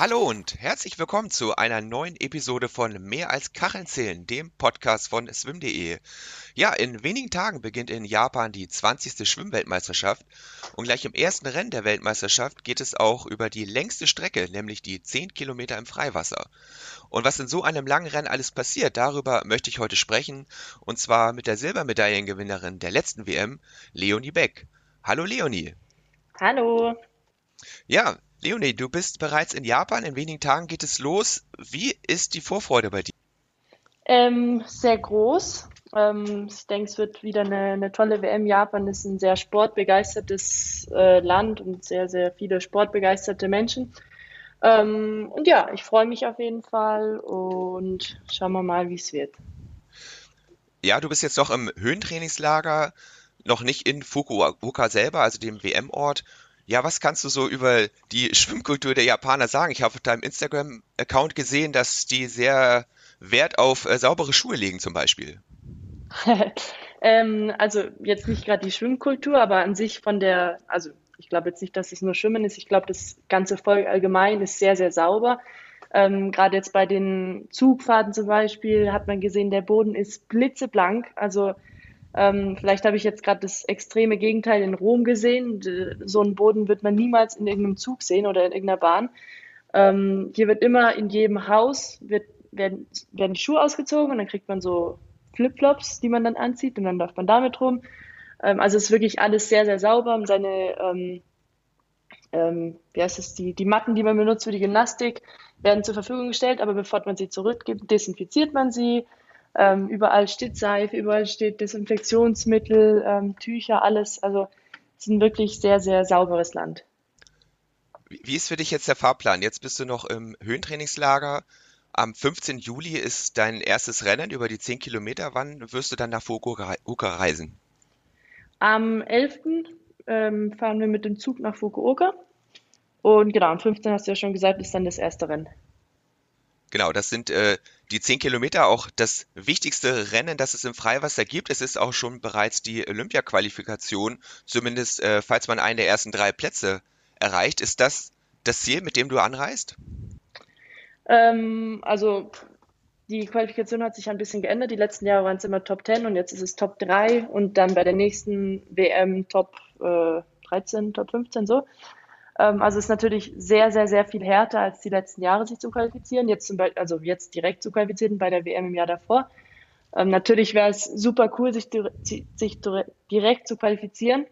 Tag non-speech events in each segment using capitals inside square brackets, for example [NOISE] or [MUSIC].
Hallo und herzlich willkommen zu einer neuen Episode von Mehr als Kacheln zählen, dem Podcast von swim.de. Ja, in wenigen Tagen beginnt in Japan die 20. Schwimmweltmeisterschaft und gleich im ersten Rennen der Weltmeisterschaft geht es auch über die längste Strecke, nämlich die 10 Kilometer im Freiwasser. Und was in so einem langen Rennen alles passiert, darüber möchte ich heute sprechen und zwar mit der Silbermedaillengewinnerin der letzten WM, Leonie Beck. Hallo Leonie. Hallo. Ja, Leonie, du bist bereits in Japan. In wenigen Tagen geht es los. Wie ist die Vorfreude bei dir? Ähm, sehr groß. Ähm, ich denke, es wird wieder eine, eine, tolle WM. Japan ist ein sehr sportbegeistertes äh, Land und sehr, sehr viele sportbegeisterte Menschen. Ähm, und ja, ich freue mich auf jeden Fall und schauen wir mal, wie es wird. Ja, du bist jetzt noch im Höhentrainingslager, noch nicht in Fukuoka selber, also dem WM-Ort. Ja, was kannst du so über die Schwimmkultur der Japaner sagen? Ich habe auf deinem Instagram-Account gesehen, dass die sehr Wert auf äh, saubere Schuhe legen zum Beispiel. [LAUGHS] ähm, also jetzt nicht gerade die Schwimmkultur, aber an sich von der, also ich glaube jetzt nicht, dass es nur Schwimmen ist. Ich glaube, das ganze Volk allgemein ist sehr, sehr sauber. Ähm, Gerade jetzt bei den Zugfahrten zum Beispiel hat man gesehen, der Boden ist blitzeblank. Also ähm, vielleicht habe ich jetzt gerade das extreme Gegenteil in Rom gesehen. So einen Boden wird man niemals in irgendeinem Zug sehen oder in irgendeiner Bahn. Ähm, hier wird immer in jedem Haus wird, werden, werden die Schuhe ausgezogen und dann kriegt man so Flipflops, die man dann anzieht und dann läuft man damit rum. Ähm, also es ist wirklich alles sehr, sehr sauber. Seine, ähm, ähm, wie heißt es, die, die Matten, die man benutzt für die Gymnastik, werden zur Verfügung gestellt, aber bevor man sie zurückgibt, desinfiziert man sie, ähm, überall steht Seife, überall steht Desinfektionsmittel, ähm, Tücher, alles. Also es ist ein wirklich sehr, sehr sauberes Land. Wie ist für dich jetzt der Fahrplan? Jetzt bist du noch im Höhentrainingslager. Am 15. Juli ist dein erstes Rennen über die 10 Kilometer. Wann wirst du dann nach Fukuoka reisen? Am 11. Ähm, fahren wir mit dem Zug nach Fukuoka. Und genau, am 15. hast du ja schon gesagt, ist dann das erste Rennen. Genau, das sind äh, die 10 Kilometer, auch das wichtigste Rennen, das es im Freiwasser gibt. Es ist auch schon bereits die Olympia-Qualifikation, zumindest äh, falls man einen der ersten drei Plätze erreicht. Ist das das Ziel, mit dem du anreist? Ähm, also die Qualifikation hat sich ein bisschen geändert. Die letzten Jahre waren es immer Top 10 und jetzt ist es Top 3 und dann bei der nächsten WM Top äh, 13, Top 15 so. Ähm, also es ist natürlich sehr, sehr, sehr viel härter als die letzten Jahre, sich zu qualifizieren. Jetzt zum Beispiel, also jetzt direkt zu qualifizieren bei der WM im Jahr davor. Ähm, natürlich wäre es super cool, sich, sich direkt zu qualifizieren.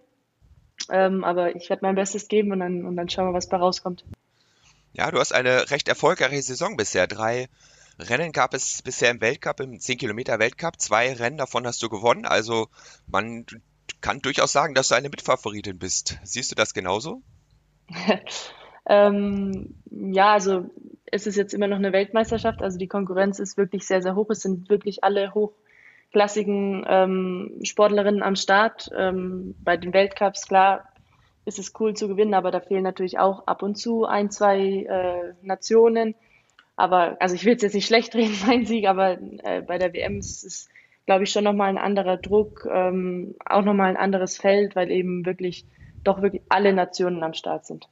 Ähm, aber ich werde mein Bestes geben und dann, und dann schauen wir, was bei rauskommt. Ja, du hast eine recht erfolgreiche Saison bisher. Drei Rennen gab es bisher im Weltcup, im 10 Kilometer Weltcup. Zwei Rennen davon hast du gewonnen. Also man kann durchaus sagen, dass du eine Mitfavoritin bist. Siehst du das genauso? [LAUGHS] ähm, ja, also es ist jetzt immer noch eine Weltmeisterschaft, also die Konkurrenz ist wirklich sehr, sehr hoch. Es sind wirklich alle hochklassigen ähm, Sportlerinnen am Start. Ähm, bei den Weltcups, klar, ist es cool zu gewinnen, aber da fehlen natürlich auch ab und zu ein, zwei äh, Nationen. Aber, also ich will es jetzt nicht schlecht reden, [LAUGHS] mein Sieg, aber äh, bei der WM ist es, glaube ich, schon nochmal ein anderer Druck, ähm, auch nochmal ein anderes Feld, weil eben wirklich doch wirklich alle Nationen am Start sind.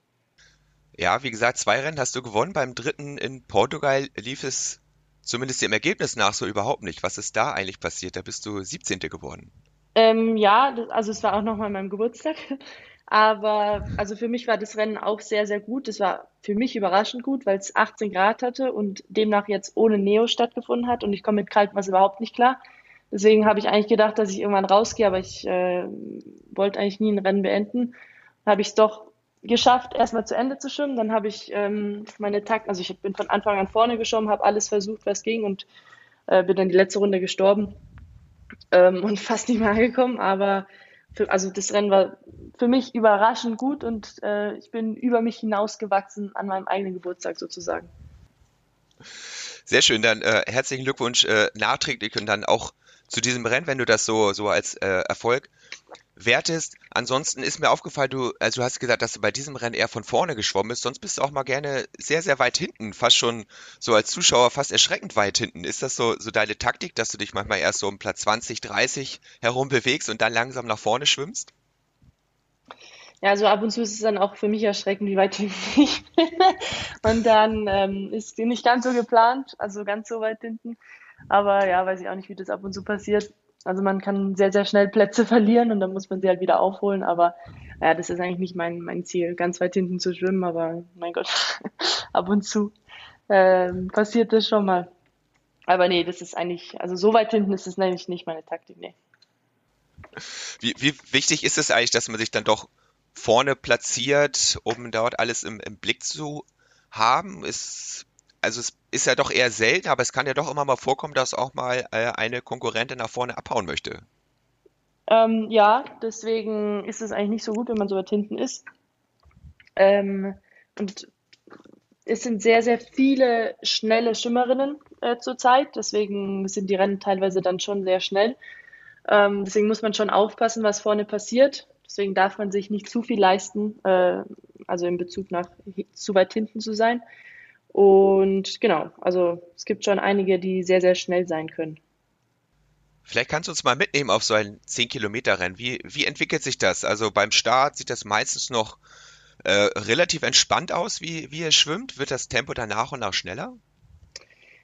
Ja, wie gesagt, zwei Rennen hast du gewonnen. Beim dritten in Portugal lief es zumindest dem Ergebnis nach so überhaupt nicht. Was ist da eigentlich passiert? Da bist du 17. geworden. Ähm, ja, also es war auch nochmal meinem Geburtstag. [LAUGHS] Aber also für mich war das Rennen auch sehr, sehr gut. Es war für mich überraschend gut, weil es 18 Grad hatte und demnach jetzt ohne Neo stattgefunden hat und ich komme mit kaltem Wasser überhaupt nicht klar. Deswegen habe ich eigentlich gedacht, dass ich irgendwann rausgehe, aber ich äh, wollte eigentlich nie ein Rennen beenden. Habe ich es doch geschafft, erstmal zu Ende zu schwimmen. Dann habe ich ähm, meine Takt, also ich bin von Anfang an vorne geschwommen, habe alles versucht, was ging und äh, bin dann die letzte Runde gestorben ähm, und [LAUGHS] fast nicht mehr angekommen. Aber für, also das Rennen war für mich überraschend gut und äh, ich bin über mich hinausgewachsen an meinem eigenen Geburtstag sozusagen. Sehr schön, dann äh, herzlichen Glückwunsch äh, nachträglich und dann auch zu diesem Rennen, wenn du das so, so als äh, Erfolg wertest. Ansonsten ist mir aufgefallen, du, also du hast gesagt, dass du bei diesem Rennen eher von vorne geschwommen bist, sonst bist du auch mal gerne sehr, sehr weit hinten, fast schon so als Zuschauer fast erschreckend weit hinten. Ist das so, so deine Taktik, dass du dich manchmal erst so um Platz 20, 30 herum bewegst und dann langsam nach vorne schwimmst? Ja, also ab und zu ist es dann auch für mich erschreckend, wie weit hinten ich bin. [LAUGHS] Und dann ähm, ist die nicht ganz so geplant, also ganz so weit hinten. Aber ja, weiß ich auch nicht, wie das ab und zu passiert. Also man kann sehr, sehr schnell Plätze [LAUGHS] verlieren und dann muss man sie halt wieder aufholen. Aber ja, das ist eigentlich nicht mein, mein Ziel, ganz weit hinten zu schwimmen. Aber mein Gott, [LAUGHS] ab und zu ähm, passiert das schon mal. Aber nee, das ist eigentlich, also so weit hinten ist es eigentlich nicht meine Taktik, nee. Wie, wie wichtig ist es eigentlich, dass man sich dann doch vorne platziert, um dort alles im, im Blick zu haben? Ist, also es ist ja doch eher selten, aber es kann ja doch immer mal vorkommen, dass auch mal äh, eine Konkurrentin nach vorne abhauen möchte. Ähm, ja, deswegen ist es eigentlich nicht so gut, wenn man so weit hinten ist. Ähm, und es sind sehr, sehr viele schnelle Schwimmerinnen äh, zurzeit, deswegen sind die Rennen teilweise dann schon sehr schnell. Ähm, deswegen muss man schon aufpassen, was vorne passiert. Deswegen darf man sich nicht zu viel leisten, äh, also in Bezug nach zu weit hinten zu sein. Und genau, also es gibt schon einige, die sehr, sehr schnell sein können. Vielleicht kannst du uns mal mitnehmen auf so ein 10-Kilometer-Rennen. Wie, wie entwickelt sich das? Also beim Start sieht das meistens noch äh, relativ entspannt aus, wie, wie ihr schwimmt. Wird das Tempo dann nach und nach schneller?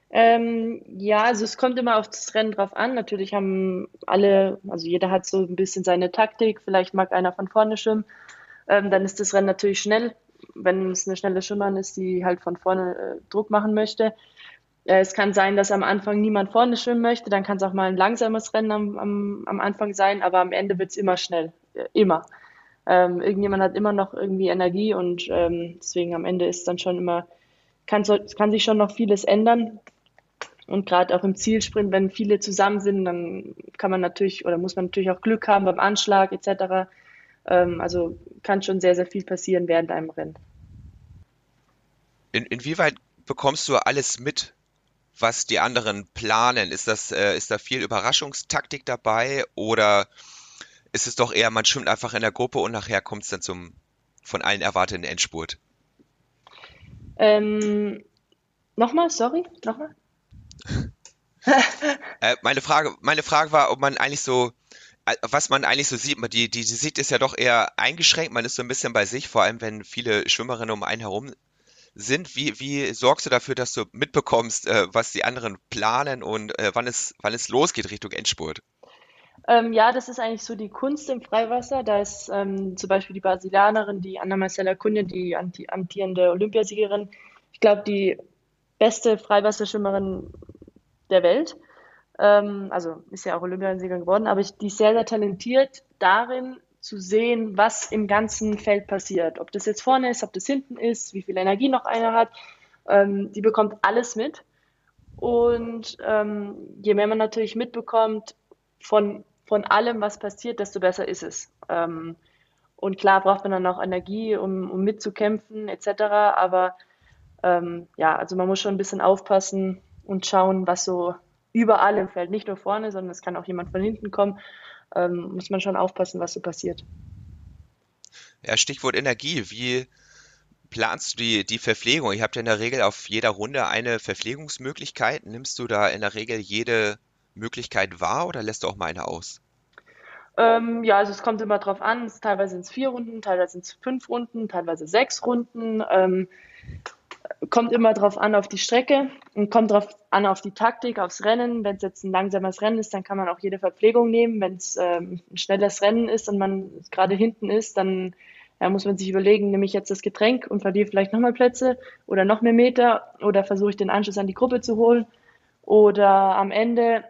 Ähm, ja, also es kommt immer auf das Rennen drauf an. Natürlich haben alle, also jeder hat so ein bisschen seine Taktik. Vielleicht mag einer von vorne schwimmen. Ähm, dann ist das Rennen natürlich schnell. Wenn es eine schnelle Schwimmerin ist, die halt von vorne äh, Druck machen möchte. Äh, es kann sein, dass am Anfang niemand vorne schwimmen möchte. Dann kann es auch mal ein langsames Rennen am, am, am Anfang sein. Aber am Ende wird es immer schnell. Äh, immer. Ähm, irgendjemand hat immer noch irgendwie Energie und ähm, deswegen am Ende ist dann schon immer, kann, kann sich schon noch vieles ändern. Und gerade auch im Zielsprint, wenn viele zusammen sind, dann kann man natürlich oder muss man natürlich auch Glück haben beim Anschlag etc. Ähm, also kann schon sehr, sehr viel passieren während einem Rennen. In, inwieweit bekommst du alles mit, was die anderen planen? Ist das, äh, ist da viel Überraschungstaktik dabei oder ist es doch eher, man schwimmt einfach in der Gruppe und nachher kommt es dann zum von allen erwarteten Endspurt? Ähm, nochmal, sorry, nochmal. [LAUGHS] äh, meine Frage, meine Frage war, ob man eigentlich so, was man eigentlich so sieht, die, die, die Sicht ist ja doch eher eingeschränkt, man ist so ein bisschen bei sich, vor allem wenn viele Schwimmerinnen um einen herum sind. Wie, wie sorgst du dafür, dass du mitbekommst, äh, was die anderen planen und äh, wann, es, wann es losgeht Richtung Endspurt? Ähm, ja, das ist eigentlich so die Kunst im Freiwasser. Da ist ähm, zum Beispiel die Brasilianerin, die Anna Marcela Cunha, die amtierende Olympiasiegerin, ich glaube, die beste Freiwasserschwimmerin der Welt. Ähm, also ist ja auch Olympiasiegerin geworden, aber ich, die ist sehr, sehr talentiert darin zu sehen, was im ganzen Feld passiert. Ob das jetzt vorne ist, ob das hinten ist, wie viel Energie noch einer hat. Ähm, die bekommt alles mit. Und ähm, je mehr man natürlich mitbekommt von, von allem, was passiert, desto besser ist es. Ähm, und klar braucht man dann auch Energie, um, um mitzukämpfen etc. Aber ähm, ja, also man muss schon ein bisschen aufpassen und schauen, was so überall im Feld, nicht nur vorne, sondern es kann auch jemand von hinten kommen, ähm, muss man schon aufpassen, was so passiert. Ja, Stichwort Energie. Wie planst du die, die Verpflegung? Ihr habt ja in der Regel auf jeder Runde eine Verpflegungsmöglichkeit. Nimmst du da in der Regel jede Möglichkeit wahr oder lässt du auch mal eine aus? Ähm, ja, also es kommt immer drauf an. Teilweise sind es vier Runden, teilweise sind es fünf Runden, teilweise sechs Runden. Ähm, kommt immer drauf an auf die Strecke und kommt drauf an auf die Taktik, aufs Rennen. Wenn es jetzt ein langsames Rennen ist, dann kann man auch jede Verpflegung nehmen. Wenn es ähm, ein schnelles Rennen ist und man gerade hinten ist, dann ja, muss man sich überlegen, nehme ich jetzt das Getränk und verliere vielleicht nochmal Plätze oder noch mehr Meter oder versuche ich den Anschluss an die Gruppe zu holen. Oder am Ende,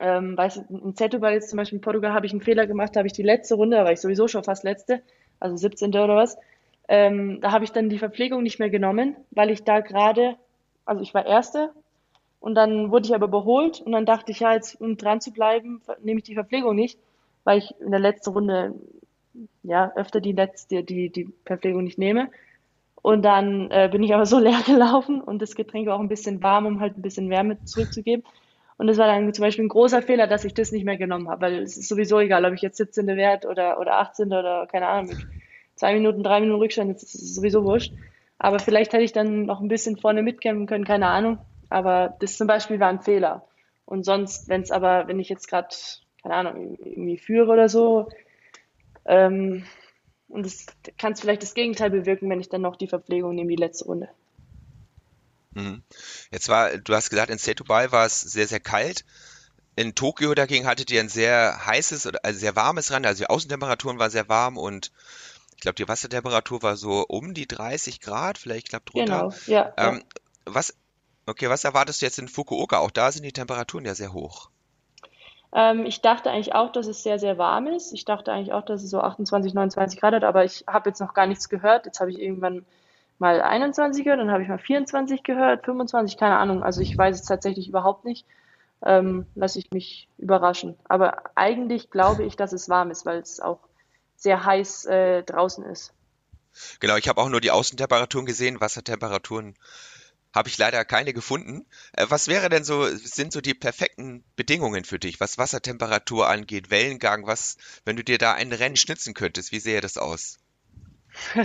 ähm, weiß in Zetubal jetzt zum Beispiel in Portugal habe ich einen Fehler gemacht, habe ich die letzte Runde, da war ich sowieso schon fast letzte, also 17. oder was, ähm, da habe ich dann die Verpflegung nicht mehr genommen, weil ich da gerade, also ich war Erste und dann wurde ich aber überholt und dann dachte ich, ja, jetzt um dran zu bleiben, nehme ich die Verpflegung nicht, weil ich in der letzten Runde ja öfter die letzte, die, die Verpflegung nicht nehme. Und dann äh, bin ich aber so [LAUGHS] leer gelaufen und das Getränk war auch ein bisschen warm, um halt ein bisschen Wärme zurückzugeben. Und das war dann zum Beispiel ein großer Fehler, dass ich das nicht mehr genommen habe, weil es ist sowieso egal, ob ich jetzt 17. wert oder, oder 18. oder keine Ahnung, zwei Minuten, drei Minuten Rückstand, das ist sowieso wurscht. Aber vielleicht hätte ich dann noch ein bisschen vorne mitkämpfen können, keine Ahnung. Aber das zum Beispiel war ein Fehler. Und sonst, wenn es aber, wenn ich jetzt gerade, keine Ahnung, irgendwie führe oder so, ähm, und es kann vielleicht das Gegenteil bewirken, wenn ich dann noch die Verpflegung nehme, die letzte Runde. Mhm. Jetzt war, du hast gesagt, in Setubal war es sehr, sehr kalt. In Tokio dagegen hattet ihr ein sehr heißes also sehr warmes Rennen, also die Außentemperaturen waren sehr warm und glaube, die Wassertemperatur war so um die 30 Grad, vielleicht knapp drunter. Genau, ja. Ähm, was, okay, was erwartest du jetzt in Fukuoka? Auch da sind die Temperaturen ja sehr hoch. Ähm, ich dachte eigentlich auch, dass es sehr, sehr warm ist. Ich dachte eigentlich auch, dass es so 28, 29 Grad hat, aber ich habe jetzt noch gar nichts gehört. Jetzt habe ich irgendwann mal 21 gehört, dann habe ich mal 24 gehört, 25, keine Ahnung. Also ich weiß es tatsächlich überhaupt nicht. Ähm, lasse ich mich überraschen. Aber eigentlich glaube ich, dass es warm ist, weil es auch sehr heiß äh, draußen ist. Genau, ich habe auch nur die Außentemperaturen gesehen, Wassertemperaturen habe ich leider keine gefunden. Äh, was wäre denn so, sind so die perfekten Bedingungen für dich, was Wassertemperatur angeht, Wellengang, was, wenn du dir da ein Rennen schnitzen könntest, wie sähe das aus? [LAUGHS]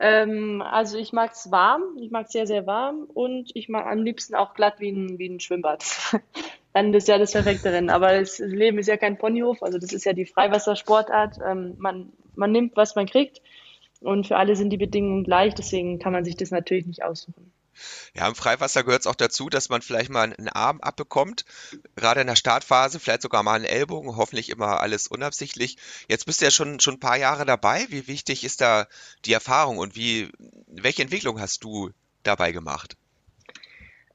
ähm, also ich mag es warm, ich mag es sehr, sehr warm und ich mag am liebsten auch glatt wie ein, wie ein Schwimmbad. [LAUGHS] Dann ist ja das perfekte Rennen. Aber das Leben ist ja kein Ponyhof, also das ist ja die Freiwassersportart. Ähm, man, man nimmt, was man kriegt und für alle sind die Bedingungen gleich, deswegen kann man sich das natürlich nicht aussuchen. Ja, im Freiwasser gehört es auch dazu, dass man vielleicht mal einen Arm abbekommt, gerade in der Startphase, vielleicht sogar mal einen Ellbogen, hoffentlich immer alles unabsichtlich. Jetzt bist du ja schon, schon ein paar Jahre dabei. Wie wichtig ist da die Erfahrung und wie, welche Entwicklung hast du dabei gemacht?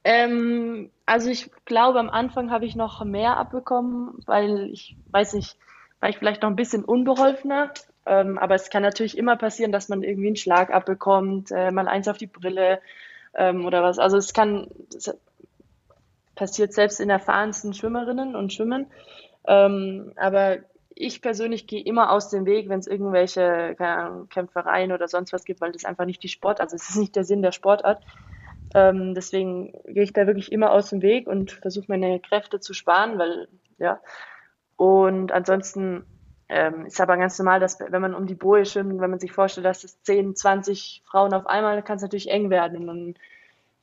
Ähm, also ich glaube, am Anfang habe ich noch mehr abbekommen, weil ich weiß nicht, war ich vielleicht noch ein bisschen unbeholfener. Ähm, aber es kann natürlich immer passieren, dass man irgendwie einen Schlag abbekommt, äh, mal eins auf die Brille ähm, oder was. Also es kann, es passiert selbst in erfahrensten Schwimmerinnen und Schwimmern. Ähm, aber ich persönlich gehe immer aus dem Weg, wenn es irgendwelche Kämpfereien oder sonst was gibt, weil das einfach nicht die Sport, also es ist nicht der Sinn der Sportart. Ähm, deswegen gehe ich da wirklich immer aus dem Weg und versuche meine Kräfte zu sparen, weil ja. Und ansonsten ähm, ist aber ganz normal, dass wenn man um die Boje schwimmt, wenn man sich vorstellt, dass es 10, 20 Frauen auf einmal, kann es natürlich eng werden. Und dann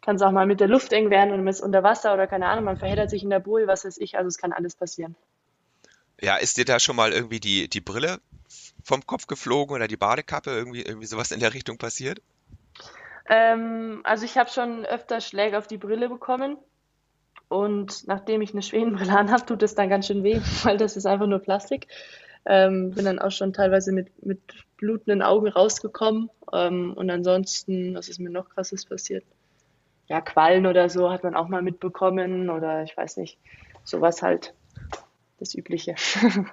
kann es auch mal mit der Luft eng werden und man ist unter Wasser oder keine Ahnung, man verheddert sich in der Boje, was weiß ich. Also es kann alles passieren. Ja, ist dir da schon mal irgendwie die, die Brille vom Kopf geflogen oder die Badekappe, irgendwie, irgendwie sowas in der Richtung passiert? Ähm, also ich habe schon öfter Schläge auf die Brille bekommen. Und nachdem ich eine Schwedenbrille [LAUGHS] anhabe, tut es dann ganz schön weh, weil das ist einfach nur Plastik. Ähm, bin dann auch schon teilweise mit, mit blutenden Augen rausgekommen. Ähm, und ansonsten, was ist mir noch krasses passiert? Ja, Quallen oder so hat man auch mal mitbekommen oder ich weiß nicht, sowas halt, das Übliche. [LAUGHS]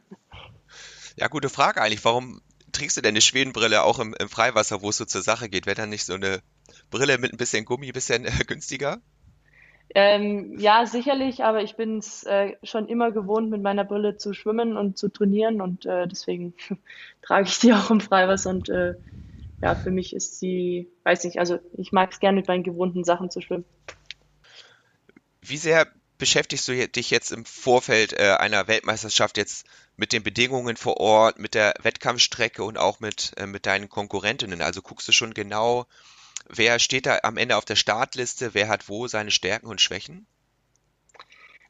ja, gute Frage eigentlich. Warum trägst du denn eine Schwedenbrille auch im, im Freiwasser, wo es so zur Sache geht? Wäre dann nicht so eine Brille mit ein bisschen Gummi ein bisschen äh, günstiger? Ähm, ja, sicherlich, aber ich bin es äh, schon immer gewohnt, mit meiner Brille zu schwimmen und zu trainieren und äh, deswegen [LAUGHS] trage ich die auch im Freiwasser und äh, ja, für mich ist sie, weiß nicht, also ich mag es gerne mit meinen gewohnten Sachen zu schwimmen. Wie sehr beschäftigst du dich jetzt im Vorfeld äh, einer Weltmeisterschaft jetzt mit den Bedingungen vor Ort, mit der Wettkampfstrecke und auch mit, äh, mit deinen Konkurrentinnen? Also guckst du schon genau, wer steht da am Ende auf der Startliste, wer hat wo seine Stärken und Schwächen?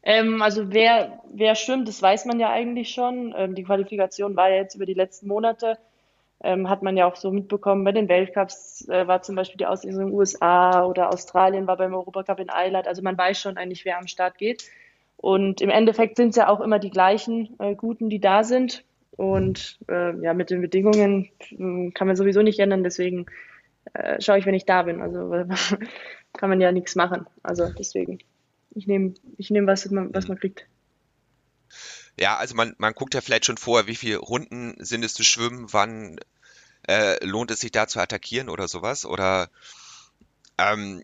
Ähm, also wer, wer schwimmt, das weiß man ja eigentlich schon. Ähm, die Qualifikation war ja jetzt über die letzten Monate. Ähm, hat man ja auch so mitbekommen bei den Weltcups, äh, war zum Beispiel die Auslesung in den USA oder Australien war beim Europacup in Eilat. Also man weiß schon eigentlich, wer am Start geht. Und im Endeffekt sind es ja auch immer die gleichen äh, Guten, die da sind. Und äh, ja, mit den Bedingungen äh, kann man sowieso nicht ändern. Deswegen äh, schaue ich, wenn ich da bin. Also [LAUGHS] kann man ja nichts machen. Also deswegen, ich nehme, ich nehme was man, was man kriegt. Ja, also man, man guckt ja vielleicht schon vorher, wie viele Runden sind es zu schwimmen, wann äh, lohnt es sich da zu attackieren oder sowas. Oder ähm,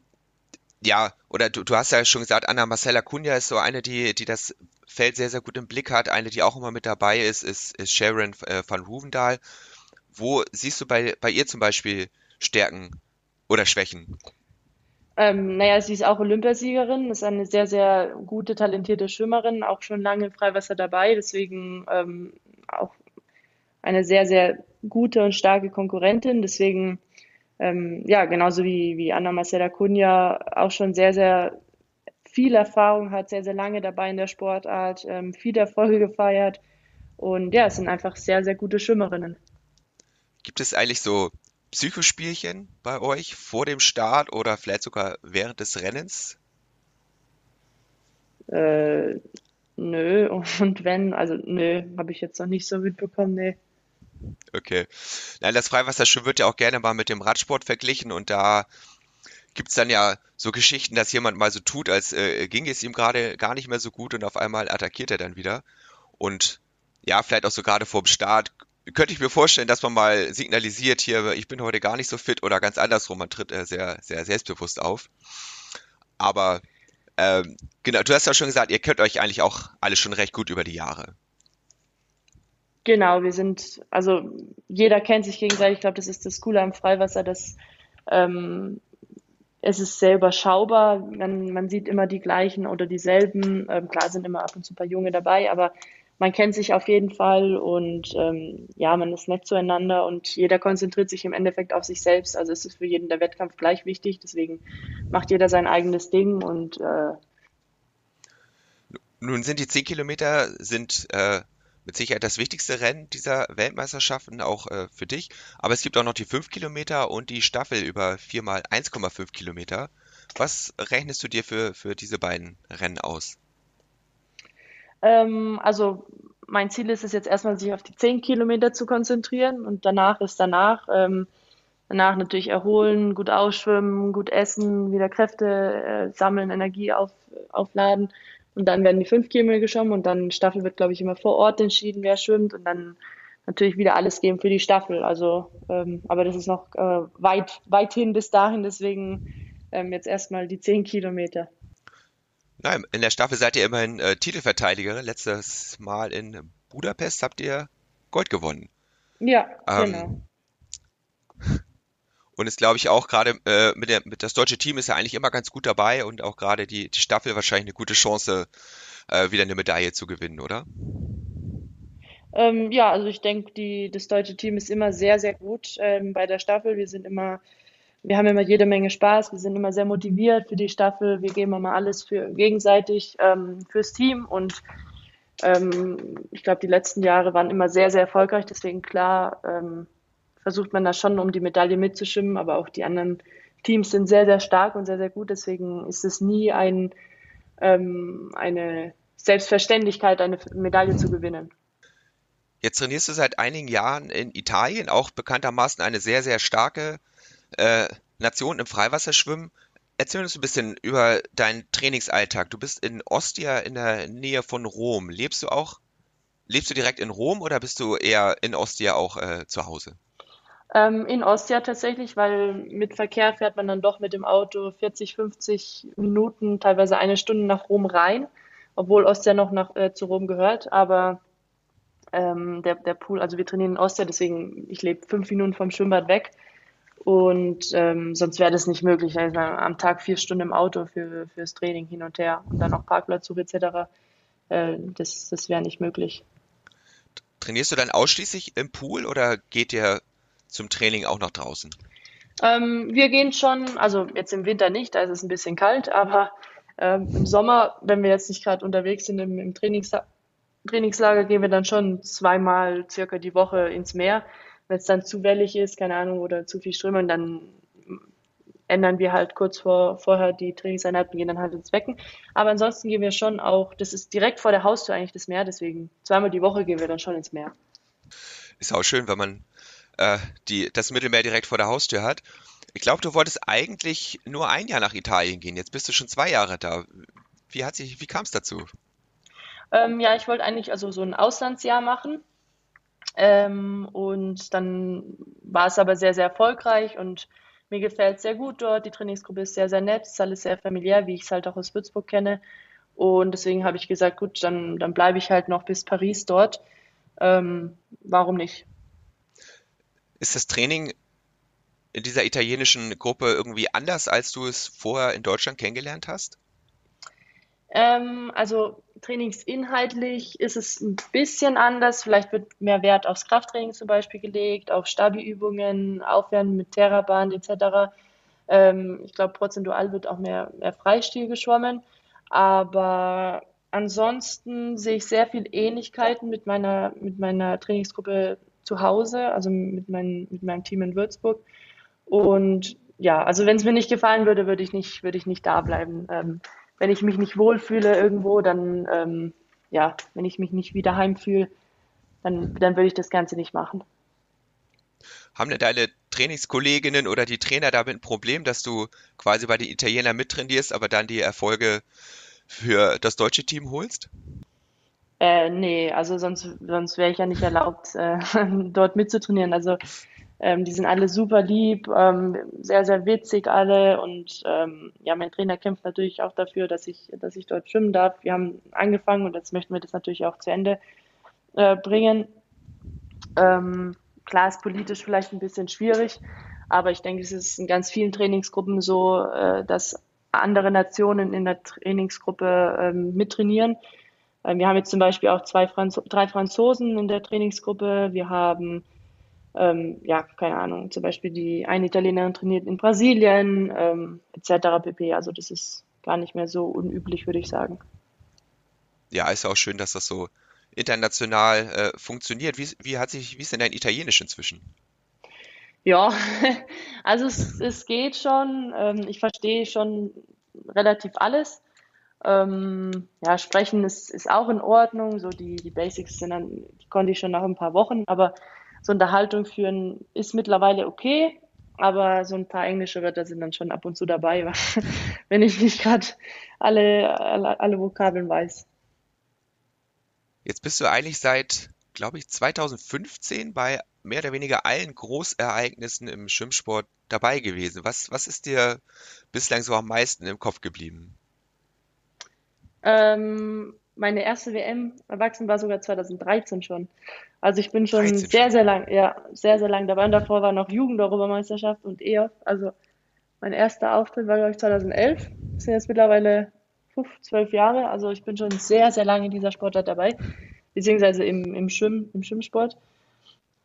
ja, oder du, du hast ja schon gesagt, Anna Marcella Cunha ist so eine, die, die das Feld sehr, sehr gut im Blick hat. Eine, die auch immer mit dabei ist, ist, ist Sharon äh, van Ruvendahl. Wo siehst du bei, bei ihr zum Beispiel Stärken oder Schwächen? Ähm, naja, sie ist auch Olympiasiegerin, ist eine sehr, sehr gute, talentierte Schwimmerin, auch schon lange im Freiwasser dabei, deswegen ähm, auch eine sehr, sehr gute und starke Konkurrentin. Deswegen, ähm, ja, genauso wie, wie Anna Marcela Cunha auch schon sehr, sehr viel Erfahrung hat, sehr, sehr lange dabei in der Sportart, ähm, viele Erfolge gefeiert. Und ja, es sind einfach sehr, sehr gute Schwimmerinnen. Gibt es eigentlich so Psychospielchen bei euch vor dem Start oder vielleicht sogar während des Rennens? Äh, nö, [LAUGHS] und wenn, also nö, habe ich jetzt noch nicht so mitbekommen, nee. Okay. Nein, das Freiwasserschwimmen wird ja auch gerne mal mit dem Radsport verglichen und da gibt es dann ja so Geschichten, dass jemand mal so tut, als äh, ging es ihm gerade gar nicht mehr so gut und auf einmal attackiert er dann wieder. Und ja, vielleicht auch so gerade vorm Start könnte ich mir vorstellen, dass man mal signalisiert hier, ich bin heute gar nicht so fit oder ganz andersrum, man tritt äh, sehr, sehr selbstbewusst auf. Aber ähm, genau, du hast ja schon gesagt, ihr kennt euch eigentlich auch alle schon recht gut über die Jahre. Genau, wir sind, also jeder kennt sich gegenseitig. Ich glaube, das ist das Coole am Freiwasser, dass ähm, es ist sehr überschaubar. Man, man sieht immer die gleichen oder dieselben. Ähm, klar sind immer ab und zu ein paar Junge dabei, aber man kennt sich auf jeden Fall und ähm, ja, man ist nett zueinander und jeder konzentriert sich im Endeffekt auf sich selbst. Also es ist für jeden der Wettkampf gleich wichtig, deswegen macht jeder sein eigenes Ding und äh, nun sind die 10 Kilometer sind äh, mit Sicherheit das wichtigste Rennen dieser Weltmeisterschaften, auch äh, für dich. Aber es gibt auch noch die 5 Kilometer und die Staffel über 4 mal 1,5 Kilometer. Was rechnest du dir für, für diese beiden Rennen aus? Ähm, also mein Ziel ist es jetzt erstmal, sich auf die 10 Kilometer zu konzentrieren und danach ist danach. Ähm, danach natürlich erholen, gut ausschwimmen, gut essen, wieder Kräfte äh, sammeln, Energie auf, aufladen und dann werden die fünf Kilometer geschwommen und dann Staffel wird, glaube ich, immer vor Ort entschieden, wer schwimmt und dann natürlich wieder alles geben für die Staffel. Also, ähm, aber das ist noch äh, weit, weit hin bis dahin, deswegen ähm, jetzt erstmal die zehn Kilometer. Nein, in der Staffel seid ihr immerhin äh, Titelverteidiger. Letztes Mal in Budapest habt ihr Gold gewonnen. Ja, ähm, genau. [LAUGHS] Und ist, glaube ich, auch gerade äh, mit, der, mit das deutsche Team ist ja eigentlich immer ganz gut dabei und auch gerade die, die Staffel wahrscheinlich eine gute Chance, äh, wieder eine Medaille zu gewinnen, oder? Ähm, ja, also ich denke, das deutsche Team ist immer sehr, sehr gut ähm, bei der Staffel. Wir sind immer, wir haben immer jede Menge Spaß, wir sind immer sehr motiviert für die Staffel, wir geben immer alles für gegenseitig ähm, fürs Team. Und ähm, ich glaube, die letzten Jahre waren immer sehr, sehr erfolgreich, deswegen klar, ähm, versucht man da schon, um die Medaille mitzuschwimmen, aber auch die anderen Teams sind sehr, sehr stark und sehr, sehr gut. Deswegen ist es nie ein, ähm, eine Selbstverständlichkeit, eine Medaille zu gewinnen. Jetzt trainierst du seit einigen Jahren in Italien, auch bekanntermaßen eine sehr, sehr starke äh, Nation im Freiwasserschwimmen. Erzähl uns ein bisschen über deinen Trainingsalltag. Du bist in Ostia in der Nähe von Rom. Lebst du auch, lebst du direkt in Rom oder bist du eher in Ostia auch äh, zu Hause? Ähm, in Ostia tatsächlich, weil mit Verkehr fährt man dann doch mit dem Auto 40, 50 Minuten, teilweise eine Stunde nach Rom rein, obwohl Ostia noch nach, äh, zu Rom gehört. Aber ähm, der, der Pool, also wir trainieren in Ostia, deswegen ich lebe fünf Minuten vom Schwimmbad weg. Und ähm, sonst wäre das nicht möglich. Also am Tag vier Stunden im Auto für, fürs Training hin und her und dann noch Parkplatzsuche etc. Äh, das das wäre nicht möglich. Trainierst du dann ausschließlich im Pool oder geht ihr zum Training auch nach draußen? Ähm, wir gehen schon, also jetzt im Winter nicht, da ist es ein bisschen kalt, aber ähm, im Sommer, wenn wir jetzt nicht gerade unterwegs sind im, im Trainings Trainingslager, gehen wir dann schon zweimal circa die Woche ins Meer. Wenn es dann zu wellig ist, keine Ahnung, oder zu viel Strömung, dann ändern wir halt kurz vor, vorher die Trainingseinheit und gehen dann halt ins Becken. Aber ansonsten gehen wir schon auch, das ist direkt vor der Haustür eigentlich das Meer, deswegen zweimal die Woche gehen wir dann schon ins Meer. Ist auch schön, wenn man äh, die, das Mittelmeer direkt vor der Haustür hat. Ich glaube, du wolltest eigentlich nur ein Jahr nach Italien gehen. Jetzt bist du schon zwei Jahre da. Wie hat sich, wie kam es dazu? Ähm, ja, ich wollte eigentlich also so ein Auslandsjahr machen. Ähm, und dann war es aber sehr, sehr erfolgreich und mir gefällt es sehr gut dort. Die Trainingsgruppe ist sehr, sehr nett, ist alles sehr familiär, wie ich es halt auch aus Würzburg kenne. Und deswegen habe ich gesagt, gut, dann, dann bleibe ich halt noch bis Paris dort. Ähm, warum nicht? Ist das Training in dieser italienischen Gruppe irgendwie anders, als du es vorher in Deutschland kennengelernt hast? Ähm, also trainingsinhaltlich ist es ein bisschen anders. Vielleicht wird mehr Wert aufs Krafttraining zum Beispiel gelegt, auf Stabi-Übungen, Aufwärmen mit Terraband etc. Ähm, ich glaube, prozentual wird auch mehr, mehr Freistil geschwommen. Aber ansonsten sehe ich sehr viel Ähnlichkeiten mit meiner, mit meiner Trainingsgruppe zu Hause, also mit, mein, mit meinem Team in Würzburg. Und ja, also wenn es mir nicht gefallen würde, würde ich nicht, würde ich nicht da bleiben. Ähm, wenn ich mich nicht wohlfühle irgendwo, dann ähm, ja, wenn ich mich nicht wieder heimfühle, dann, dann würde ich das Ganze nicht machen. Haben denn deine Trainingskolleginnen oder die Trainer damit ein Problem, dass du quasi bei den Italienern mittrainierst, aber dann die Erfolge für das deutsche Team holst? Äh, nee, also sonst, sonst wäre ich ja nicht erlaubt, äh, [LAUGHS] dort mitzutrainieren. Also ähm, die sind alle super lieb, ähm, sehr, sehr witzig alle und ähm, ja, mein Trainer kämpft natürlich auch dafür, dass ich, dass ich dort schwimmen darf. Wir haben angefangen und jetzt möchten wir das natürlich auch zu Ende äh, bringen. Ähm, klar ist politisch vielleicht ein bisschen schwierig, aber ich denke, es ist in ganz vielen Trainingsgruppen so, äh, dass andere Nationen in der Trainingsgruppe ähm, mittrainieren. Ähm, wir haben jetzt zum Beispiel auch zwei Franz drei Franzosen in der Trainingsgruppe. Wir haben ähm, ja, keine Ahnung, zum Beispiel die eine Italienerin trainiert in Brasilien, ähm, etc. pp. Also das ist gar nicht mehr so unüblich, würde ich sagen. Ja, ist auch schön, dass das so international äh, funktioniert. Wie, wie hat sich, wie ist denn dein Italienisch inzwischen? Ja, [LAUGHS] also es, es geht schon. Ähm, ich verstehe schon relativ alles. Ähm, ja, sprechen ist, ist auch in Ordnung. So die, die Basics sind dann, die konnte ich schon nach ein paar Wochen, aber so Unterhaltung führen ist mittlerweile okay, aber so ein paar englische Wörter sind dann schon ab und zu dabei, [LAUGHS] wenn ich nicht gerade alle, alle, alle Vokabeln weiß. Jetzt bist du eigentlich seit, glaube ich, 2015 bei mehr oder weniger allen Großereignissen im Schwimmsport dabei gewesen. Was, was ist dir bislang so am meisten im Kopf geblieben? Ähm, meine erste WM erwachsen war sogar 2013 schon. Also ich bin schon sehr, sehr lang, ja, sehr, sehr lang dabei. Und davor war noch Jugendeuropameisterschaft und EOF. Also mein erster Auftritt war, glaube ich, 2011. Das sind jetzt mittlerweile 5, 12 Jahre. Also ich bin schon sehr, sehr lange in dieser Sportart dabei. Beziehungsweise im, im, Schwimm, im Schwimmsport.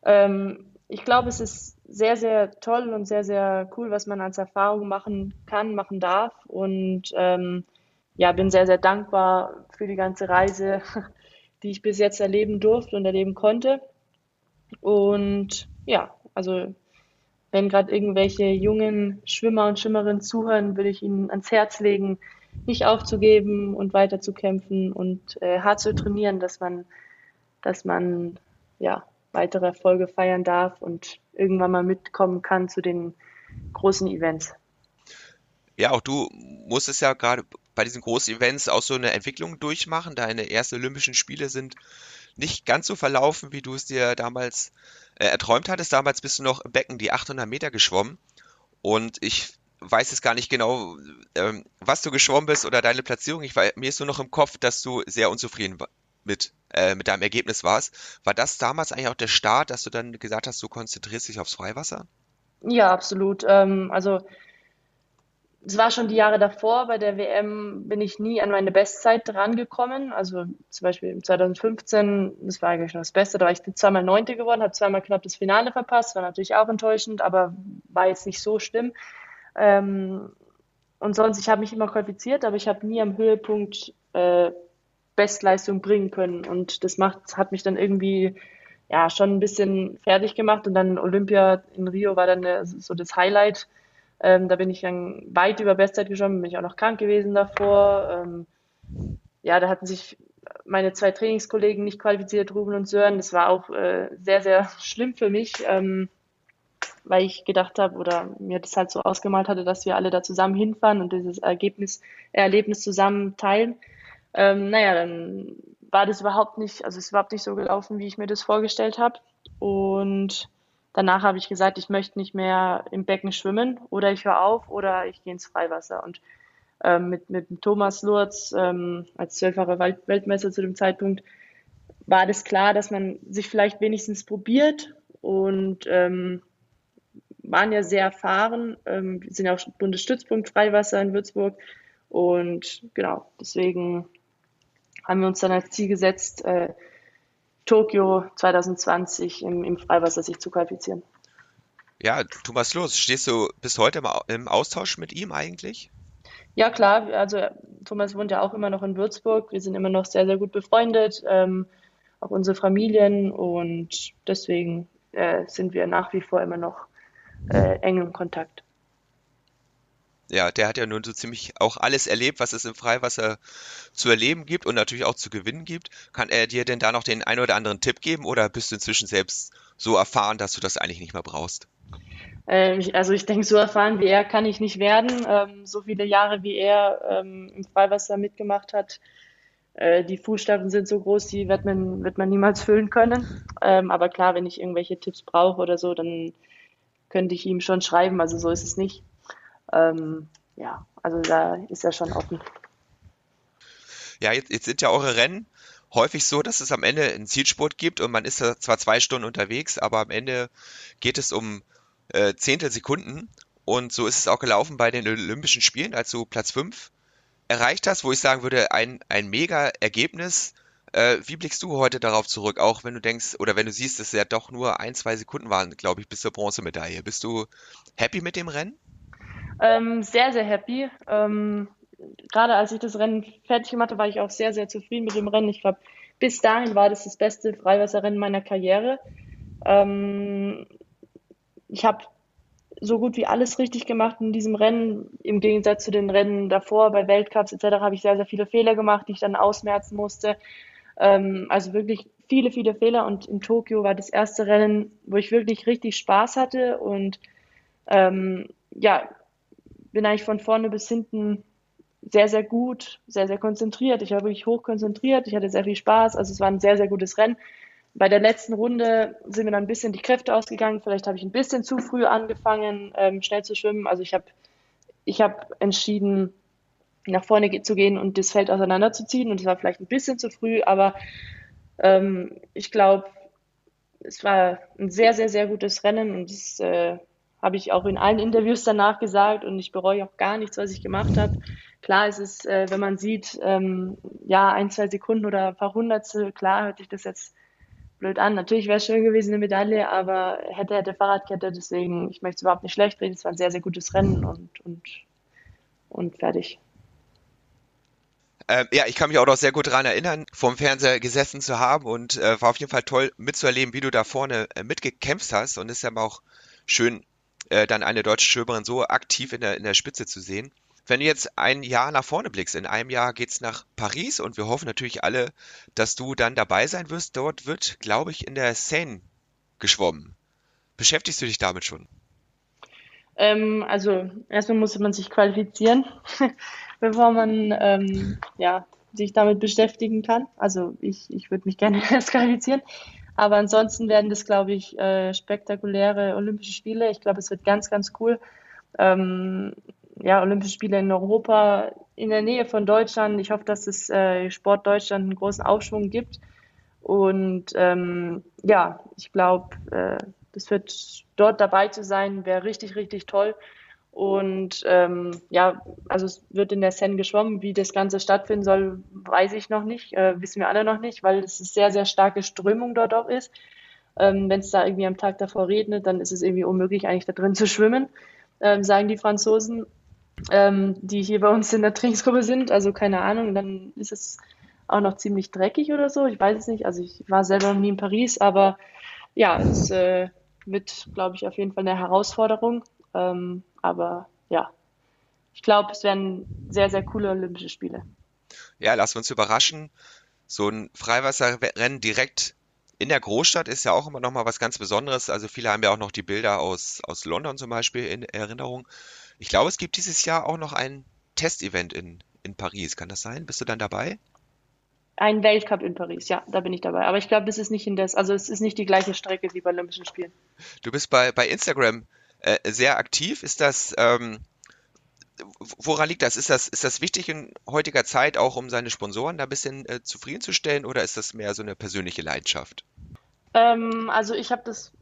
Ähm, ich glaube, es ist sehr, sehr toll und sehr, sehr cool, was man als Erfahrung machen kann, machen darf. Und ähm, ja, bin sehr, sehr dankbar für die ganze Reise, [LAUGHS] die ich bis jetzt erleben durfte und erleben konnte. Und ja, also wenn gerade irgendwelche jungen Schwimmer und Schwimmerinnen zuhören, würde ich ihnen ans Herz legen, nicht aufzugeben und weiter zu kämpfen und äh, hart zu trainieren, dass man, dass man ja weitere Erfolge feiern darf und irgendwann mal mitkommen kann zu den großen Events. Ja, auch du musstest ja gerade bei diesen großen Events auch so eine Entwicklung durchmachen. Deine ersten Olympischen Spiele sind nicht ganz so verlaufen, wie du es dir damals äh, erträumt hattest. Damals bist du noch im Becken die 800 Meter geschwommen und ich weiß jetzt gar nicht genau, ähm, was du geschwommen bist oder deine Platzierung. Ich war, mir ist nur noch im Kopf, dass du sehr unzufrieden mit, äh, mit deinem Ergebnis warst. War das damals eigentlich auch der Start, dass du dann gesagt hast, du konzentrierst dich aufs Freiwasser? Ja, absolut. Ähm, also es war schon die Jahre davor, bei der WM bin ich nie an meine Bestzeit drangekommen. Also zum Beispiel 2015, das war eigentlich schon das Beste, da war ich zweimal Neunte geworden, habe zweimal knapp das Finale verpasst, war natürlich auch enttäuschend, aber war jetzt nicht so schlimm. Ähm, und sonst, ich habe mich immer qualifiziert, aber ich habe nie am Höhepunkt äh, Bestleistung bringen können. Und das macht, hat mich dann irgendwie ja schon ein bisschen fertig gemacht. Und dann Olympia in Rio war dann äh, so das Highlight ähm, da bin ich dann weit über Bestzeit geschwommen, bin ich auch noch krank gewesen davor. Ähm, ja, da hatten sich meine zwei Trainingskollegen nicht qualifiziert, Ruben und Sören. Das war auch äh, sehr, sehr [LAUGHS] schlimm für mich, ähm, weil ich gedacht habe oder mir das halt so ausgemalt hatte, dass wir alle da zusammen hinfahren und dieses Ergebnis, Erlebnis zusammen teilen. Ähm, naja, dann war das überhaupt nicht, also es ist überhaupt nicht so gelaufen, wie ich mir das vorgestellt habe. Und danach habe ich gesagt, ich möchte nicht mehr im Becken schwimmen oder ich höre auf oder ich gehe ins Freiwasser. Und ähm, mit, mit Thomas Lurz ähm, als zwölffacher Weltmeister zu dem Zeitpunkt war das klar, dass man sich vielleicht wenigstens probiert und ähm, waren ja sehr erfahren, ähm, sind ja auch Bundesstützpunkt Freiwasser in Würzburg und genau, deswegen haben wir uns dann als Ziel gesetzt, äh, Tokio 2020 im, im Freiwasser sich zu qualifizieren. Ja, Thomas Los, stehst du bis heute im, im Austausch mit ihm eigentlich? Ja, klar. Also Thomas wohnt ja auch immer noch in Würzburg. Wir sind immer noch sehr, sehr gut befreundet, ähm, auch unsere Familien und deswegen äh, sind wir nach wie vor immer noch äh, eng im Kontakt. Ja, der hat ja nun so ziemlich auch alles erlebt, was es im Freiwasser zu erleben gibt und natürlich auch zu gewinnen gibt. Kann er dir denn da noch den einen oder anderen Tipp geben oder bist du inzwischen selbst so erfahren, dass du das eigentlich nicht mehr brauchst? Ähm, also ich denke, so erfahren wie er kann ich nicht werden. Ähm, so viele Jahre wie er ähm, im Freiwasser mitgemacht hat, äh, die Fußstapfen sind so groß, die wird man, wird man niemals füllen können. Aber klar, wenn ich irgendwelche Tipps brauche oder so, dann könnte ich ihm schon schreiben. Also so ist es nicht. Ähm, ja, also da ist er schon offen. Ja, jetzt, jetzt sind ja eure Rennen häufig so, dass es am Ende einen Zielsport gibt und man ist zwar zwei Stunden unterwegs, aber am Ende geht es um äh, Zehntelsekunden. Und so ist es auch gelaufen bei den Olympischen Spielen, als du Platz 5 erreicht hast, wo ich sagen würde, ein, ein mega Ergebnis. Äh, wie blickst du heute darauf zurück, auch wenn du denkst, oder wenn du siehst, dass es ja doch nur ein, zwei Sekunden waren, glaube ich, bis zur Bronzemedaille. Bist du happy mit dem Rennen? Ähm, sehr, sehr happy. Ähm, gerade als ich das Rennen fertig gemacht habe, war ich auch sehr, sehr zufrieden mit dem Rennen. Ich glaube, bis dahin war das das beste Freiwasserrennen meiner Karriere. Ähm, ich habe so gut wie alles richtig gemacht in diesem Rennen. Im Gegensatz zu den Rennen davor, bei Weltcups etc., habe ich sehr, sehr viele Fehler gemacht, die ich dann ausmerzen musste. Ähm, also wirklich viele, viele Fehler. Und in Tokio war das erste Rennen, wo ich wirklich richtig Spaß hatte und ähm, ja, bin eigentlich von vorne bis hinten sehr, sehr gut, sehr, sehr konzentriert. Ich war wirklich hoch konzentriert. Ich hatte sehr viel Spaß. Also es war ein sehr, sehr gutes Rennen. Bei der letzten Runde sind mir dann ein bisschen die Kräfte ausgegangen. Vielleicht habe ich ein bisschen zu früh angefangen, ähm, schnell zu schwimmen. Also ich habe ich hab entschieden, nach vorne zu gehen und das Feld auseinanderzuziehen. Und es war vielleicht ein bisschen zu früh, aber ähm, ich glaube, es war ein sehr, sehr, sehr gutes Rennen und das äh, habe ich auch in allen Interviews danach gesagt und ich bereue auch gar nichts, was ich gemacht habe. Klar ist es, äh, wenn man sieht, ähm, ja, ein, zwei Sekunden oder ein paar Hundertstel, klar hört sich das jetzt blöd an. Natürlich wäre es schön gewesen, eine Medaille, aber hätte, hätte Fahrradkette, deswegen, ich möchte es überhaupt nicht schlecht reden. Es war ein sehr, sehr gutes Rennen und, und, und fertig. Ähm, ja, ich kann mich auch noch sehr gut daran erinnern, vorm Fernseher gesessen zu haben und äh, war auf jeden Fall toll mitzuerleben, wie du da vorne äh, mitgekämpft hast und ist ja auch schön, äh, dann eine deutsche Schwimmerin so aktiv in der, in der Spitze zu sehen. Wenn du jetzt ein Jahr nach vorne blickst, in einem Jahr geht es nach Paris und wir hoffen natürlich alle, dass du dann dabei sein wirst. Dort wird, glaube ich, in der Seine geschwommen. Beschäftigst du dich damit schon? Ähm, also erstmal muss man sich qualifizieren, [LAUGHS] bevor man ähm, ja, sich damit beschäftigen kann. Also ich, ich würde mich gerne [LAUGHS] erst qualifizieren. Aber ansonsten werden das, glaube ich, äh, spektakuläre Olympische Spiele. Ich glaube, es wird ganz, ganz cool. Ähm, ja, Olympische Spiele in Europa in der Nähe von Deutschland. Ich hoffe, dass es äh, Sport Deutschland einen großen Aufschwung gibt. Und ähm, ja, ich glaube, äh, das wird dort dabei zu sein, wäre richtig, richtig toll. Und ähm, ja, also es wird in der Seine geschwommen. Wie das Ganze stattfinden soll, weiß ich noch nicht, äh, wissen wir alle noch nicht, weil es eine sehr, sehr starke Strömung dort auch ist. Ähm, Wenn es da irgendwie am Tag davor regnet, dann ist es irgendwie unmöglich, eigentlich da drin zu schwimmen, ähm, sagen die Franzosen ähm, die hier bei uns in der Trainingsgruppe sind. Also keine Ahnung, dann ist es auch noch ziemlich dreckig oder so. Ich weiß es nicht. Also ich war selber noch nie in Paris, aber ja, es äh, wird, glaube ich, auf jeden Fall eine Herausforderung. Ähm, aber ja, ich glaube, es werden sehr, sehr coole Olympische Spiele. Ja, lassen wir uns überraschen. So ein Freiwasserrennen direkt in der Großstadt ist ja auch immer noch mal was ganz Besonderes. Also viele haben ja auch noch die Bilder aus, aus London zum Beispiel in Erinnerung. Ich glaube, es gibt dieses Jahr auch noch ein Testevent in, in Paris. Kann das sein? Bist du dann dabei? Ein Weltcup in Paris, ja, da bin ich dabei. Aber ich glaube, es ist nicht in das, also es ist nicht die gleiche Strecke wie bei Olympischen Spielen. Du bist bei, bei Instagram äh, sehr aktiv. Ist das, ähm, woran liegt das? Ist das, ist das wichtig in heutiger Zeit auch, um seine Sponsoren da ein bisschen äh, zufriedenzustellen oder ist das mehr so eine persönliche Leidenschaft? Ähm, also ich habe das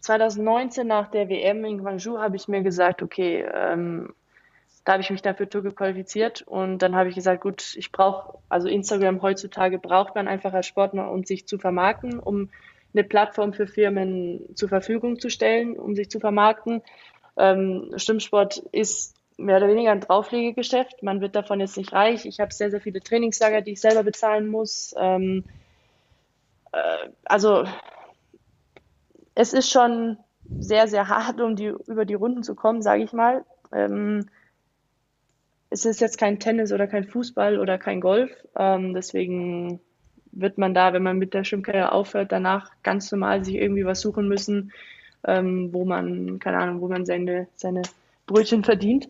2019 nach der WM in Guangzhou habe ich mir gesagt, okay, ähm, da habe ich mich dafür Tour qualifiziert und dann habe ich gesagt, gut, ich brauche, also Instagram heutzutage braucht man einfach als Sportler, um sich zu vermarkten, um eine Plattform für Firmen zur Verfügung zu stellen, um sich zu vermarkten. Ähm, Stimmsport ist mehr oder weniger ein Drauflegegeschäft. Man wird davon jetzt nicht reich. Ich habe sehr, sehr viele Trainingslager, die ich selber bezahlen muss. Ähm, äh, also es ist schon sehr, sehr hart, um die, über die Runden zu kommen, sage ich mal. Ähm, es ist jetzt kein Tennis oder kein Fußball oder kein Golf. Ähm, deswegen wird man da, wenn man mit der Schwimmkarriere aufhört, danach ganz normal sich irgendwie was suchen müssen, ähm, wo man, keine Ahnung, wo man seine, seine Brötchen verdient.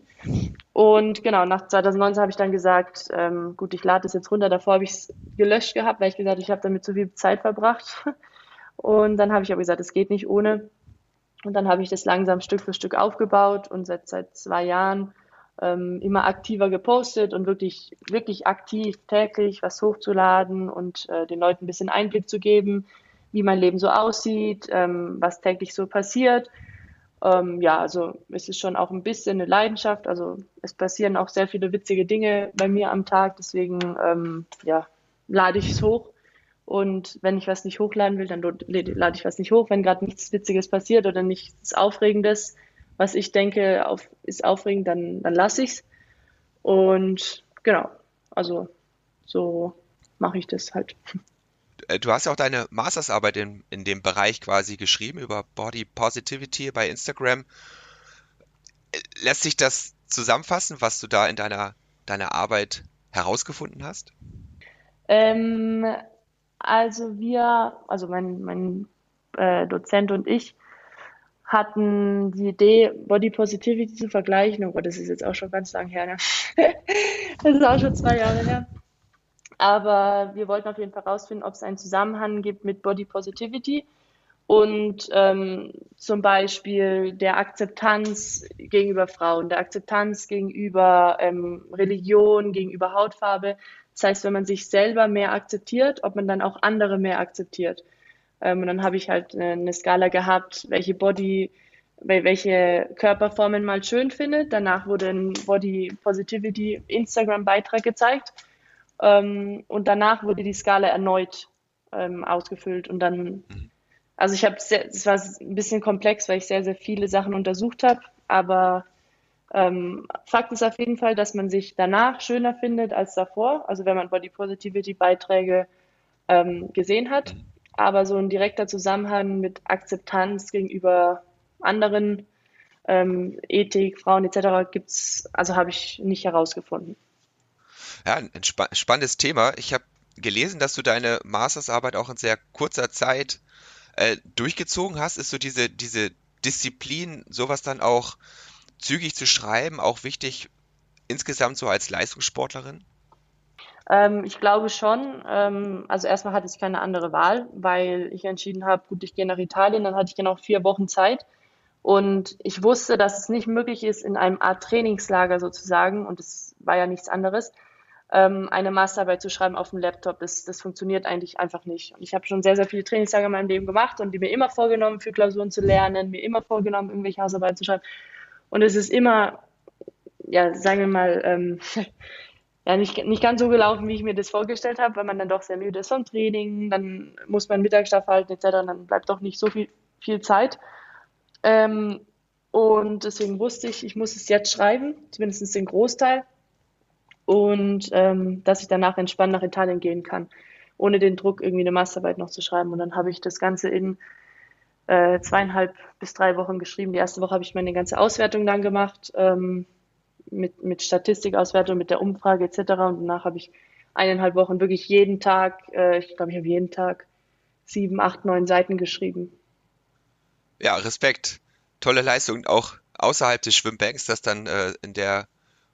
Und genau, nach 2019 habe ich dann gesagt, ähm, gut, ich lade es jetzt runter. Davor habe ich es gelöscht gehabt, weil ich gesagt habe, ich habe damit zu viel Zeit verbracht. [LAUGHS] Und dann habe ich aber gesagt, es geht nicht ohne. Und dann habe ich das langsam Stück für Stück aufgebaut und seit, seit zwei Jahren ähm, immer aktiver gepostet und wirklich, wirklich aktiv täglich was hochzuladen und äh, den Leuten ein bisschen Einblick zu geben, wie mein Leben so aussieht, ähm, was täglich so passiert. Ähm, ja, also es ist schon auch ein bisschen eine Leidenschaft. Also es passieren auch sehr viele witzige Dinge bei mir am Tag. Deswegen ähm, ja, lade ich es hoch. Und wenn ich was nicht hochladen will, dann lade ich was nicht hoch. Wenn gerade nichts Witziges passiert oder nichts Aufregendes, was ich denke, auf, ist aufregend, dann, dann lasse ich es. Und genau, also so mache ich das halt. Äh, du hast ja auch deine Mastersarbeit in, in dem Bereich quasi geschrieben über Body Positivity bei Instagram. Äh, lässt sich das zusammenfassen, was du da in deiner, deiner Arbeit herausgefunden hast? Ähm, also wir, also mein, mein äh, Dozent und ich, hatten die Idee, Body Positivity zu vergleichen. Oh Gott, das ist jetzt auch schon ganz lang her. Ne? [LAUGHS] das ist auch schon zwei Jahre her. Aber wir wollten auf jeden Fall herausfinden, ob es einen Zusammenhang gibt mit Body Positivity und ähm, zum Beispiel der Akzeptanz gegenüber Frauen, der Akzeptanz gegenüber ähm, Religion, gegenüber Hautfarbe. Das heißt, wenn man sich selber mehr akzeptiert, ob man dann auch andere mehr akzeptiert. Ähm, und dann habe ich halt eine, eine Skala gehabt, welche Body, welche Körperformen mal schön findet. Danach wurde ein Body Positivity Instagram Beitrag gezeigt. Ähm, und danach wurde die Skala erneut ähm, ausgefüllt. Und dann, mhm. also ich habe, es war ein bisschen komplex, weil ich sehr, sehr viele Sachen untersucht habe. Aber ähm, Fakt ist auf jeden Fall, dass man sich danach schöner findet als davor. Also wenn man Body Positivity Beiträge ähm, gesehen hat. Aber so ein direkter Zusammenhang mit Akzeptanz gegenüber anderen, ähm, Ethik, Frauen etc. gibt's, also habe ich nicht herausgefunden. Ja, ein spa spannendes Thema. Ich habe gelesen, dass du deine Mastersarbeit auch in sehr kurzer Zeit äh, durchgezogen hast. Ist so diese, diese Disziplin, sowas dann auch zügig zu schreiben, auch wichtig insgesamt so als Leistungssportlerin? Ähm, ich glaube schon. Ähm, also erstmal hatte ich keine andere Wahl, weil ich entschieden habe, gut, ich gehe nach Italien, dann hatte ich genau vier Wochen Zeit. Und ich wusste, dass es nicht möglich ist, in einem Art Trainingslager sozusagen, und es war ja nichts anderes, ähm, eine Masterarbeit zu schreiben auf dem Laptop. Das, das funktioniert eigentlich einfach nicht. Und ich habe schon sehr, sehr viele Trainingslager in meinem Leben gemacht und die mir immer vorgenommen, für Klausuren zu lernen, mir immer vorgenommen, irgendwelche Hausarbeiten zu schreiben. Und es ist immer, ja, sagen wir mal, ähm, [LAUGHS] ja, nicht, nicht ganz so gelaufen, wie ich mir das vorgestellt habe, weil man dann doch sehr müde ist vom Training, dann muss man Mittagsschlaf halten etc. Und dann bleibt doch nicht so viel, viel Zeit. Ähm, und deswegen wusste ich, ich muss es jetzt schreiben, zumindest den Großteil. Und ähm, dass ich danach entspannt nach Italien gehen kann, ohne den Druck, irgendwie eine Masterarbeit noch zu schreiben. Und dann habe ich das Ganze in äh, zweieinhalb bis drei Wochen geschrieben. Die erste Woche habe ich meine ganze Auswertung dann gemacht. Ähm, mit, mit Statistikauswertung, mit der Umfrage etc. Und danach habe ich eineinhalb Wochen wirklich jeden Tag, äh, ich glaube, ich habe jeden Tag sieben, acht, neun Seiten geschrieben. Ja, Respekt. Tolle Leistung, auch außerhalb des Schwimmbeckens, das dann äh, in der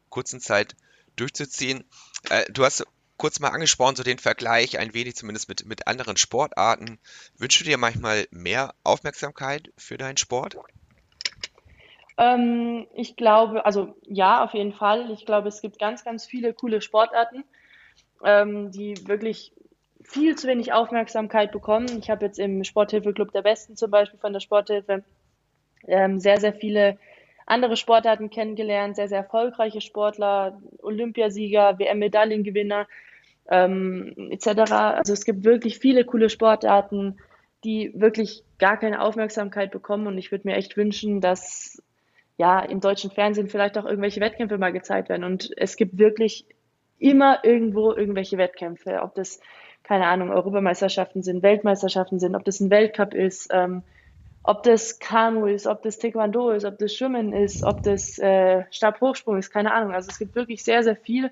kurzen Zeit durchzuziehen. Äh, du hast kurz mal angesprochen, so den Vergleich, ein wenig zumindest mit, mit anderen Sportarten. Wünschst du dir manchmal mehr Aufmerksamkeit für deinen Sport? Ähm, ich glaube, also ja, auf jeden Fall. Ich glaube, es gibt ganz, ganz viele coole Sportarten, ähm, die wirklich viel zu wenig Aufmerksamkeit bekommen. Ich habe jetzt im Sporthilfeclub der Besten zum Beispiel von der Sporthilfe ähm, sehr, sehr viele andere Sportarten kennengelernt, sehr, sehr erfolgreiche Sportler, Olympiasieger, WM-Medaillengewinner ähm, etc. Also es gibt wirklich viele coole Sportarten, die wirklich gar keine Aufmerksamkeit bekommen und ich würde mir echt wünschen, dass ja, im deutschen Fernsehen vielleicht auch irgendwelche Wettkämpfe mal gezeigt werden. Und es gibt wirklich immer irgendwo irgendwelche Wettkämpfe, ob das, keine Ahnung, Europameisterschaften sind, Weltmeisterschaften sind, ob das ein Weltcup ist. Ähm, ob das Kanu ist, ob das Taekwondo ist, ob das Schwimmen ist, ob das äh, Stabhochsprung ist, keine Ahnung. Also es gibt wirklich sehr, sehr viel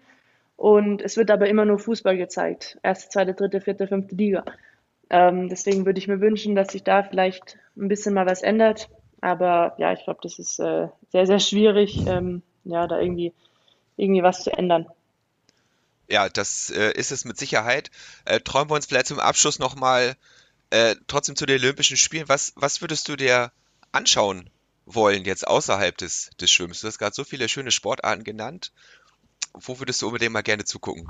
und es wird aber immer nur Fußball gezeigt. Erste, zweite, dritte, vierte, fünfte Liga. Ähm, deswegen würde ich mir wünschen, dass sich da vielleicht ein bisschen mal was ändert. Aber ja, ich glaube, das ist äh, sehr, sehr schwierig, ähm, ja, da irgendwie, irgendwie was zu ändern. Ja, das äh, ist es mit Sicherheit. Äh, träumen wir uns vielleicht zum Abschluss nochmal äh, trotzdem zu den Olympischen Spielen. Was, was würdest du dir anschauen wollen jetzt außerhalb des, des Schwimmens? Du hast gerade so viele schöne Sportarten genannt. Wo würdest du unbedingt mal gerne zugucken?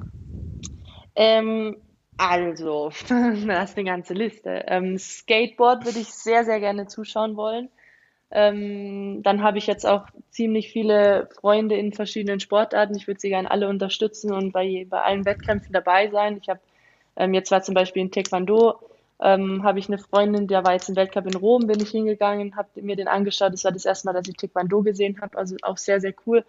Ähm, also, [LAUGHS] das ist eine ganze Liste. Ähm, Skateboard würde ich sehr, sehr gerne zuschauen wollen. Ähm, dann habe ich jetzt auch ziemlich viele Freunde in verschiedenen Sportarten. Ich würde sie gerne alle unterstützen und bei, bei allen Wettkämpfen dabei sein. Ich habe ähm, jetzt war zum Beispiel in Taekwondo, ähm, habe ich eine Freundin, der war jetzt im Weltcup in Rom, bin ich hingegangen, habe mir den angeschaut. Das war das erste Mal, dass ich Taekwondo gesehen habe, also auch sehr, sehr cool.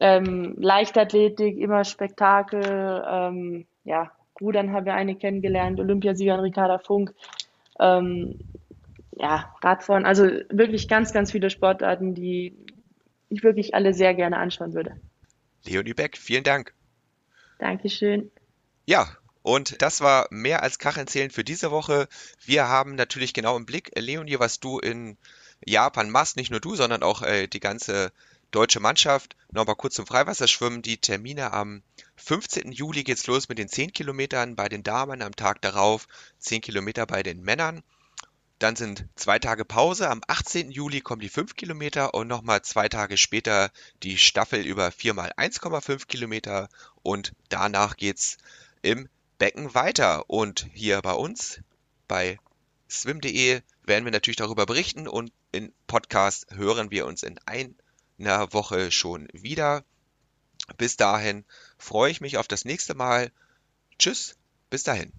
Ähm, Leichtathletik, immer Spektakel. Ähm, ja, Rudern haben wir eine kennengelernt, Olympiasiegerin Ricarda Funk. Ähm, ja, Radfahren, also wirklich ganz, ganz viele Sportarten, die ich wirklich alle sehr gerne anschauen würde. Leonie Beck, vielen Dank. Dankeschön. Ja, und das war mehr als Kacheln zählen für diese Woche. Wir haben natürlich genau im Blick, Leonie, was du in Japan machst, nicht nur du, sondern auch äh, die ganze deutsche Mannschaft. Nochmal kurz zum Freiwasserschwimmen. Die Termine am 15. Juli geht's los mit den 10 Kilometern bei den Damen, am Tag darauf 10 Kilometer bei den Männern. Dann sind zwei Tage Pause. Am 18. Juli kommen die 5 Kilometer und nochmal zwei Tage später die Staffel über 4 mal 1,5 Kilometer. Und danach geht's im Becken weiter. Und hier bei uns, bei swim.de, werden wir natürlich darüber berichten und in Podcast hören wir uns in einer Woche schon wieder. Bis dahin freue ich mich auf das nächste Mal. Tschüss, bis dahin.